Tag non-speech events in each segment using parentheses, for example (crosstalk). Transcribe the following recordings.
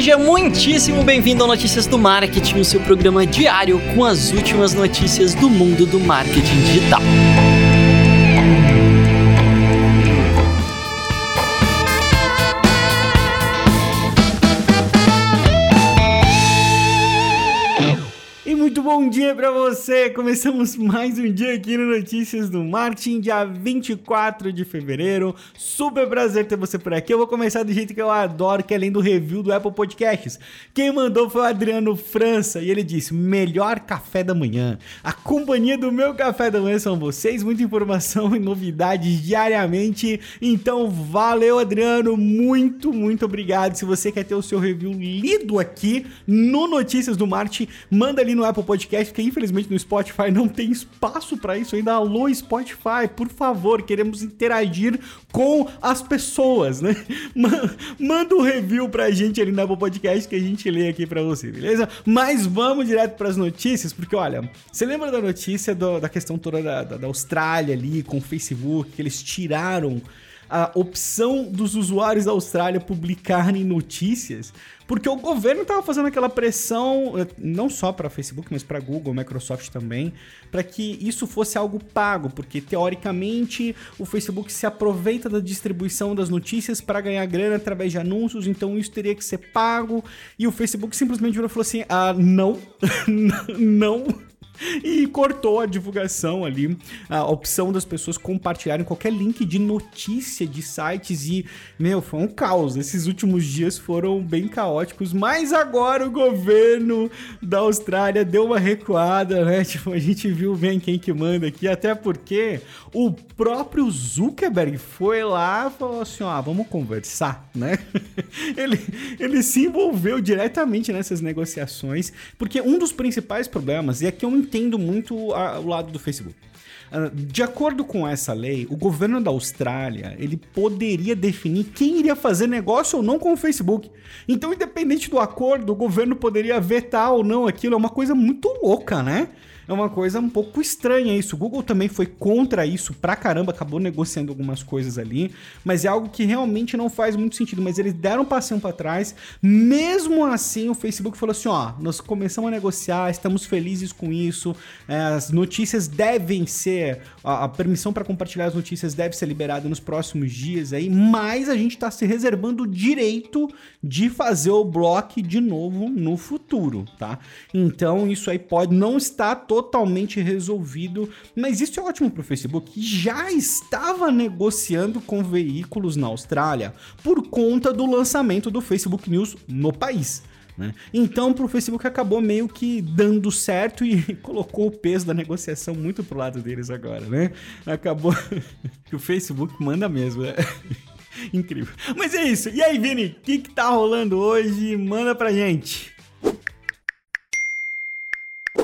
Seja muitíssimo bem-vindo ao Notícias do Marketing, o seu programa diário com as últimas notícias do mundo do marketing digital. Muito bom dia para você! Começamos mais um dia aqui no Notícias do Marketing, dia 24 de fevereiro. Super prazer ter você por aqui. Eu vou começar do jeito que eu adoro, que é além do review do Apple Podcasts. Quem mandou foi o Adriano França e ele disse: melhor café da manhã. A companhia do meu café da manhã são vocês, muita informação e novidades diariamente. Então, valeu, Adriano! Muito, muito obrigado. Se você quer ter o seu review lido aqui no Notícias do Marketing, manda ali no Apple Apple Podcast, porque infelizmente no Spotify não tem espaço para isso ainda. Alô, Spotify, por favor, queremos interagir com as pessoas, né? (laughs) Manda um review pra gente ali no Apple Podcast que a gente lê aqui pra você, beleza? Mas vamos direto pras notícias, porque olha, você lembra da notícia do, da questão toda da, da, da Austrália ali com o Facebook, que eles tiraram a opção dos usuários da Austrália publicarem notícias, porque o governo estava fazendo aquela pressão, eh, não só para Facebook, mas para Google, Microsoft também, para que isso fosse algo pago, porque teoricamente o Facebook se aproveita da distribuição das notícias para ganhar grana através de anúncios, então isso teria que ser pago, e o Facebook simplesmente falou assim: ah, não, (laughs) não e cortou a divulgação ali, a opção das pessoas compartilharem qualquer link de notícia de sites e, meu, foi um caos. Esses últimos dias foram bem caóticos, mas agora o governo da Austrália deu uma recuada, né? (laughs) Tipo, a gente viu bem quem que manda aqui, até porque o próprio Zuckerberg foi lá e falou assim, ó, vamos conversar, né? (laughs) ele, ele se envolveu diretamente nessas negociações, porque um dos principais problemas, e aqui eu entendo muito a, o lado do Facebook. Uh, de acordo com essa lei, o governo da Austrália ele poderia definir quem iria fazer negócio ou não com o Facebook. Então, independente do acordo, o governo poderia vetar ou não aquilo. É uma coisa muito louca, né? É uma coisa um pouco estranha isso. O Google também foi contra isso pra caramba, acabou negociando algumas coisas ali, mas é algo que realmente não faz muito sentido. Mas eles deram um passinho pra trás. Mesmo assim, o Facebook falou assim: ó, nós começamos a negociar, estamos felizes com isso, é, as notícias devem ser, a, a permissão para compartilhar as notícias deve ser liberada nos próximos dias aí, mas a gente tá se reservando o direito de fazer o bloco de novo no futuro, tá? Então isso aí pode não estar todo totalmente resolvido, mas isso é ótimo para o Facebook, que já estava negociando com veículos na Austrália por conta do lançamento do Facebook News no país. Né? Então, para o Facebook acabou meio que dando certo e (laughs) colocou o peso da negociação muito pro lado deles agora, né? Acabou (laughs) que o Facebook manda mesmo, né? (laughs) Incrível. Mas é isso. E aí, Vini, o que, que tá rolando hoje? Manda pra gente.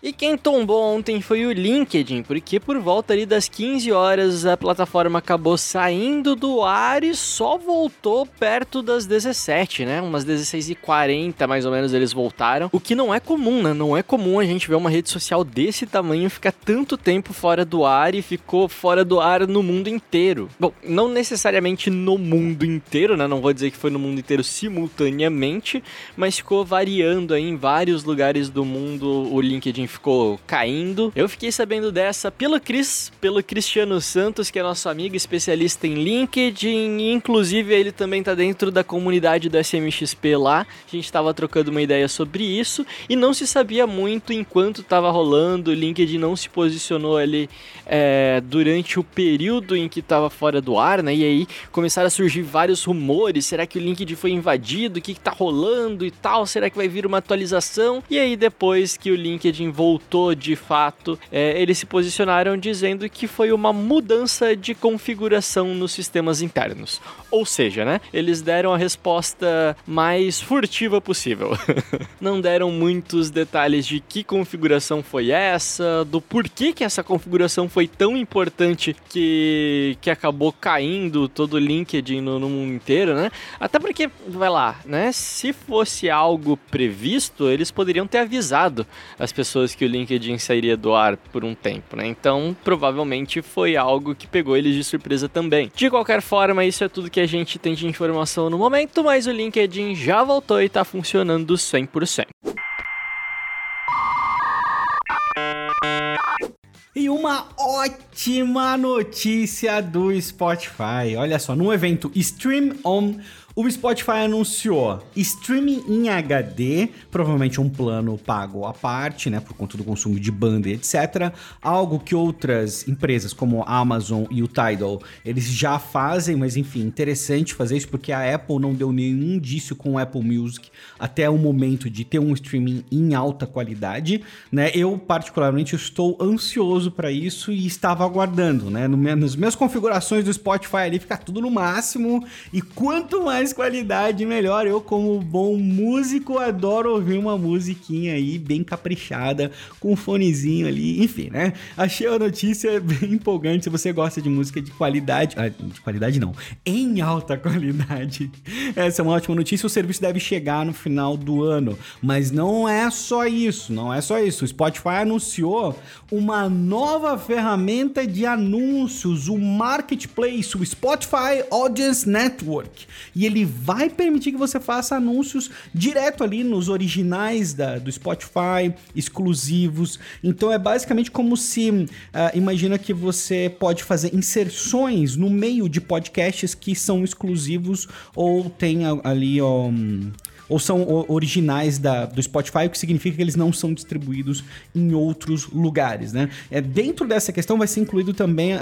E quem tombou ontem foi o LinkedIn, porque por volta ali das 15 horas a plataforma acabou saindo do ar e só voltou perto das 17, né? Umas 16h40 mais ou menos eles voltaram, o que não é comum, né? Não é comum a gente ver uma rede social desse tamanho ficar tanto tempo fora do ar e ficou fora do ar no mundo inteiro. Bom, não necessariamente no mundo inteiro, né? Não vou dizer que foi no mundo inteiro simultaneamente, mas ficou variando aí em vários lugares do mundo o LinkedIn ficou caindo. Eu fiquei sabendo dessa pelo Cris, pelo Cristiano Santos, que é nosso amigo especialista em LinkedIn, inclusive ele também tá dentro da comunidade do SMXP lá. A gente tava trocando uma ideia sobre isso e não se sabia muito enquanto tava rolando. O LinkedIn não se posicionou ali é, durante o período em que tava fora do ar, né? E aí começaram a surgir vários rumores. Será que o LinkedIn foi invadido? O que, que tá rolando e tal? Será que vai vir uma atualização? E aí depois que o LinkedIn voltou de fato, é, eles se posicionaram dizendo que foi uma mudança de configuração nos sistemas internos. Ou seja, né? Eles deram a resposta mais furtiva possível. (laughs) Não deram muitos detalhes de que configuração foi essa, do porquê que essa configuração foi tão importante que, que acabou caindo todo o LinkedIn no, no mundo inteiro, né? Até porque, vai lá, né? Se fosse algo previsto, eles poderiam ter avisado as pessoas que o LinkedIn sairia do ar por um tempo, né? Então, provavelmente foi algo que pegou eles de surpresa também. De qualquer forma, isso é tudo que a gente tem de informação no momento, mas o LinkedIn já voltou e está funcionando 100%. E uma ótima notícia do Spotify. Olha só, no evento Stream On o Spotify anunciou streaming em HD, provavelmente um plano pago à parte, né, por conta do consumo de banda e etc. Algo que outras empresas como a Amazon e o Tidal, eles já fazem, mas enfim, interessante fazer isso porque a Apple não deu nenhum indício com o Apple Music até o momento de ter um streaming em alta qualidade, né? Eu particularmente estou ansioso para isso e estava aguardando, né? Nas minhas configurações do Spotify ali fica tudo no máximo e quanto mais mais qualidade, melhor. Eu, como bom músico, adoro ouvir uma musiquinha aí bem caprichada, com um fonezinho ali, enfim, né? Achei a notícia (laughs) bem empolgante. Se você gosta de música de qualidade, ah, de qualidade não, em alta qualidade, (laughs) essa é uma ótima notícia. O serviço deve chegar no final do ano, mas não é só isso, não é só isso. O Spotify anunciou uma nova ferramenta de anúncios, o Marketplace, o Spotify Audience Network, e ele ele vai permitir que você faça anúncios direto ali nos originais da, do Spotify, exclusivos. Então é basicamente como se uh, imagina que você pode fazer inserções no meio de podcasts que são exclusivos ou tem ali um, ou são originais da, do Spotify, o que significa que eles não são distribuídos em outros lugares, né? É, dentro dessa questão vai ser incluído também é,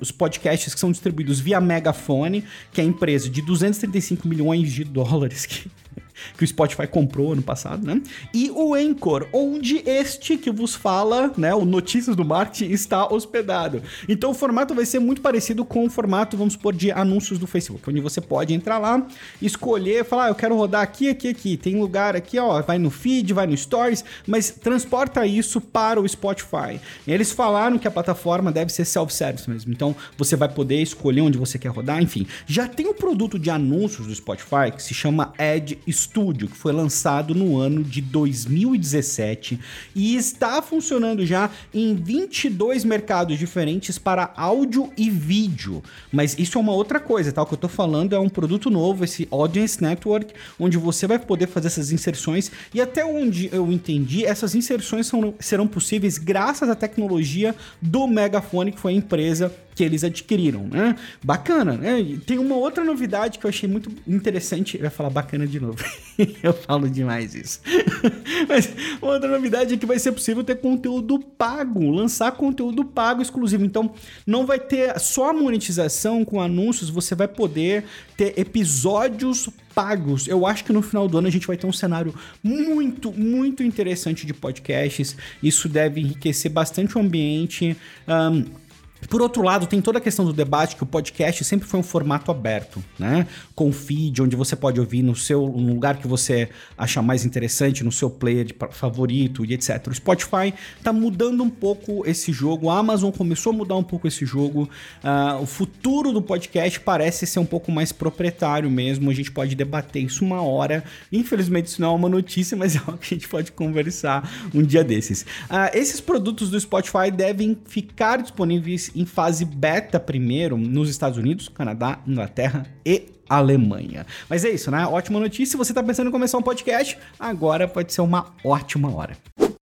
os podcasts que são distribuídos via Megafone, que é a empresa de 235 milhões de dólares que que o Spotify comprou ano passado, né? E o Anchor, onde este que vos fala, né, o Notícias do Marketing está hospedado. Então o formato vai ser muito parecido com o formato, vamos supor, de anúncios do Facebook, onde você pode entrar lá, escolher, falar, ah, eu quero rodar aqui, aqui, aqui, tem lugar aqui, ó, vai no feed, vai no stories, mas transporta isso para o Spotify. E eles falaram que a plataforma deve ser self-service mesmo, então você vai poder escolher onde você quer rodar, enfim. Já tem um produto de anúncios do Spotify que se chama Ad Studio Studio, que foi lançado no ano de 2017 e está funcionando já em 22 mercados diferentes para áudio e vídeo. Mas isso é uma outra coisa, tá? O que eu tô falando é um produto novo, esse Audience Network, onde você vai poder fazer essas inserções e até onde eu entendi, essas inserções são, serão possíveis graças à tecnologia do Megafone, que foi a empresa que eles adquiriram, né? Bacana, né? Tem uma outra novidade que eu achei muito interessante. Eu ia falar bacana de novo. (laughs) eu falo demais isso. (laughs) Mas outra novidade é que vai ser possível ter conteúdo pago, lançar conteúdo pago exclusivo. Então, não vai ter só a monetização com anúncios, você vai poder ter episódios pagos. Eu acho que no final do ano a gente vai ter um cenário muito, muito interessante de podcasts. Isso deve enriquecer bastante o ambiente. Um, por outro lado, tem toda a questão do debate que o podcast sempre foi um formato aberto, né? Com feed, onde você pode ouvir no seu no lugar que você achar mais interessante, no seu player favorito e etc. O Spotify tá mudando um pouco esse jogo, a Amazon começou a mudar um pouco esse jogo. Uh, o futuro do podcast parece ser um pouco mais proprietário mesmo. A gente pode debater isso uma hora. Infelizmente, isso não é uma notícia, mas é algo que a gente pode conversar um dia desses. Uh, esses produtos do Spotify devem ficar disponíveis em fase beta primeiro nos Estados Unidos, Canadá, Inglaterra e Alemanha. Mas é isso, né? Ótima notícia. Se você está pensando em começar um podcast, agora pode ser uma ótima hora.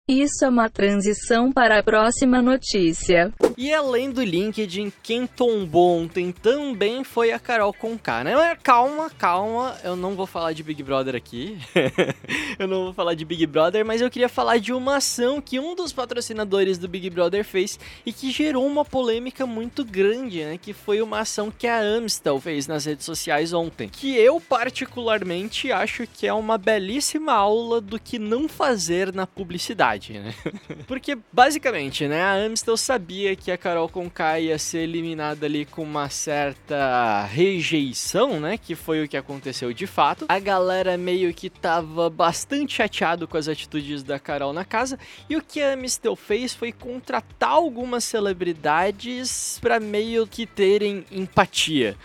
Isso é uma transição para a próxima notícia. E além do LinkedIn, quem tombou ontem também foi a Carol Conká, né? Mas calma, calma, eu não vou falar de Big Brother aqui. (laughs) eu não vou falar de Big Brother, mas eu queria falar de uma ação que um dos patrocinadores do Big Brother fez e que gerou uma polêmica muito grande, né? Que foi uma ação que a Amstel fez nas redes sociais ontem. Que eu, particularmente, acho que é uma belíssima aula do que não fazer na publicidade né? (laughs) Porque, basicamente, né, a Amstel sabia que que a Carol Conká ia ser eliminada ali com uma certa rejeição, né? Que foi o que aconteceu de fato. A galera meio que tava bastante chateado com as atitudes da Carol na casa. E o que a Mistel fez foi contratar algumas celebridades para meio que terem empatia.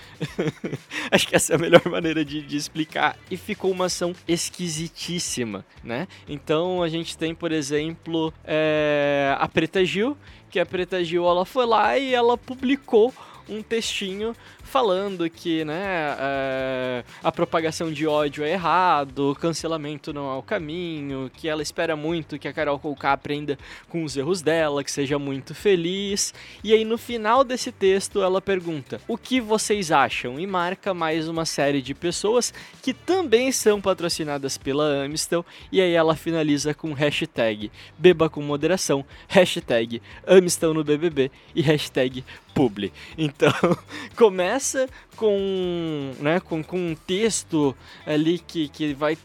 (laughs) Acho que essa é a melhor maneira de, de explicar. E ficou uma ação esquisitíssima, né? Então a gente tem, por exemplo, é, a Preta Gil, que a Preta Gil ela foi lá e ela publicou um textinho falando que né, é, a propagação de ódio é errado, o cancelamento não é o caminho, que ela espera muito que a Carol Conká aprenda com os erros dela, que seja muito feliz. E aí no final desse texto ela pergunta: "O que vocês acham?" e marca mais uma série de pessoas que também são patrocinadas pela Amistel e aí ela finaliza com hashtag beba com moderação, hashtag Amistel no BBB e hashtag publi. Então (laughs) começa começa com, né, com, com um texto ali que, que vai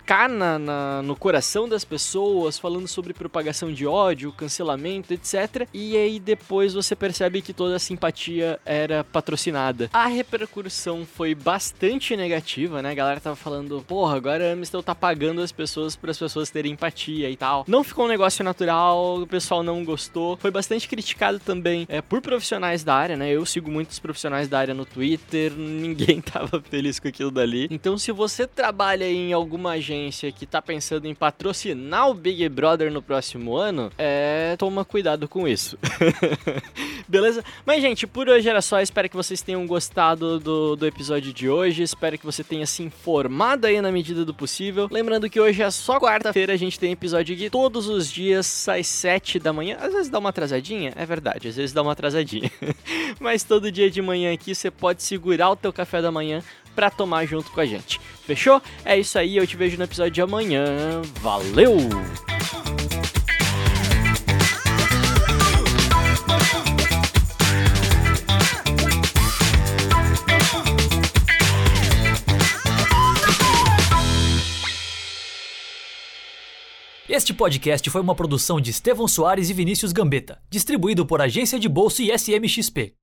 tocar na, na, no coração das pessoas, falando sobre propagação de ódio, cancelamento, etc. E aí depois você percebe que toda a simpatia era patrocinada. A repercussão foi bastante negativa, né? A galera tava falando, porra, agora a Amistel tá pagando as pessoas para as pessoas terem empatia e tal. Não ficou um negócio natural, o pessoal não gostou. Foi bastante criticado também é, por profissionais da área, né? Eu sigo muitos profissionais da área no Twitter, ninguém (laughs) tava feliz com aquilo dali. Então, se você trabalha em alguma agência que tá pensando em patrocinar o Big Brother no próximo ano, é. Toma cuidado com isso. (laughs) Beleza? Mas, gente, por hoje era só. Espero que vocês tenham gostado do, do episódio de hoje. Espero que você tenha se informado aí na medida do possível. Lembrando que hoje é só quarta-feira, a gente tem episódio aqui todos os dias às 7 da manhã. Às vezes dá uma atrasadinha, é verdade, às vezes dá uma atrasadinha. (laughs) Mas todo dia de manhã aqui você pode segurar o teu café da manhã para tomar junto com a gente. Fechou? É isso aí, eu te vejo no episódio de amanhã. Valeu! Este podcast foi uma produção de Estevão Soares e Vinícius Gambetta, distribuído por Agência de Bolsa e SMXP.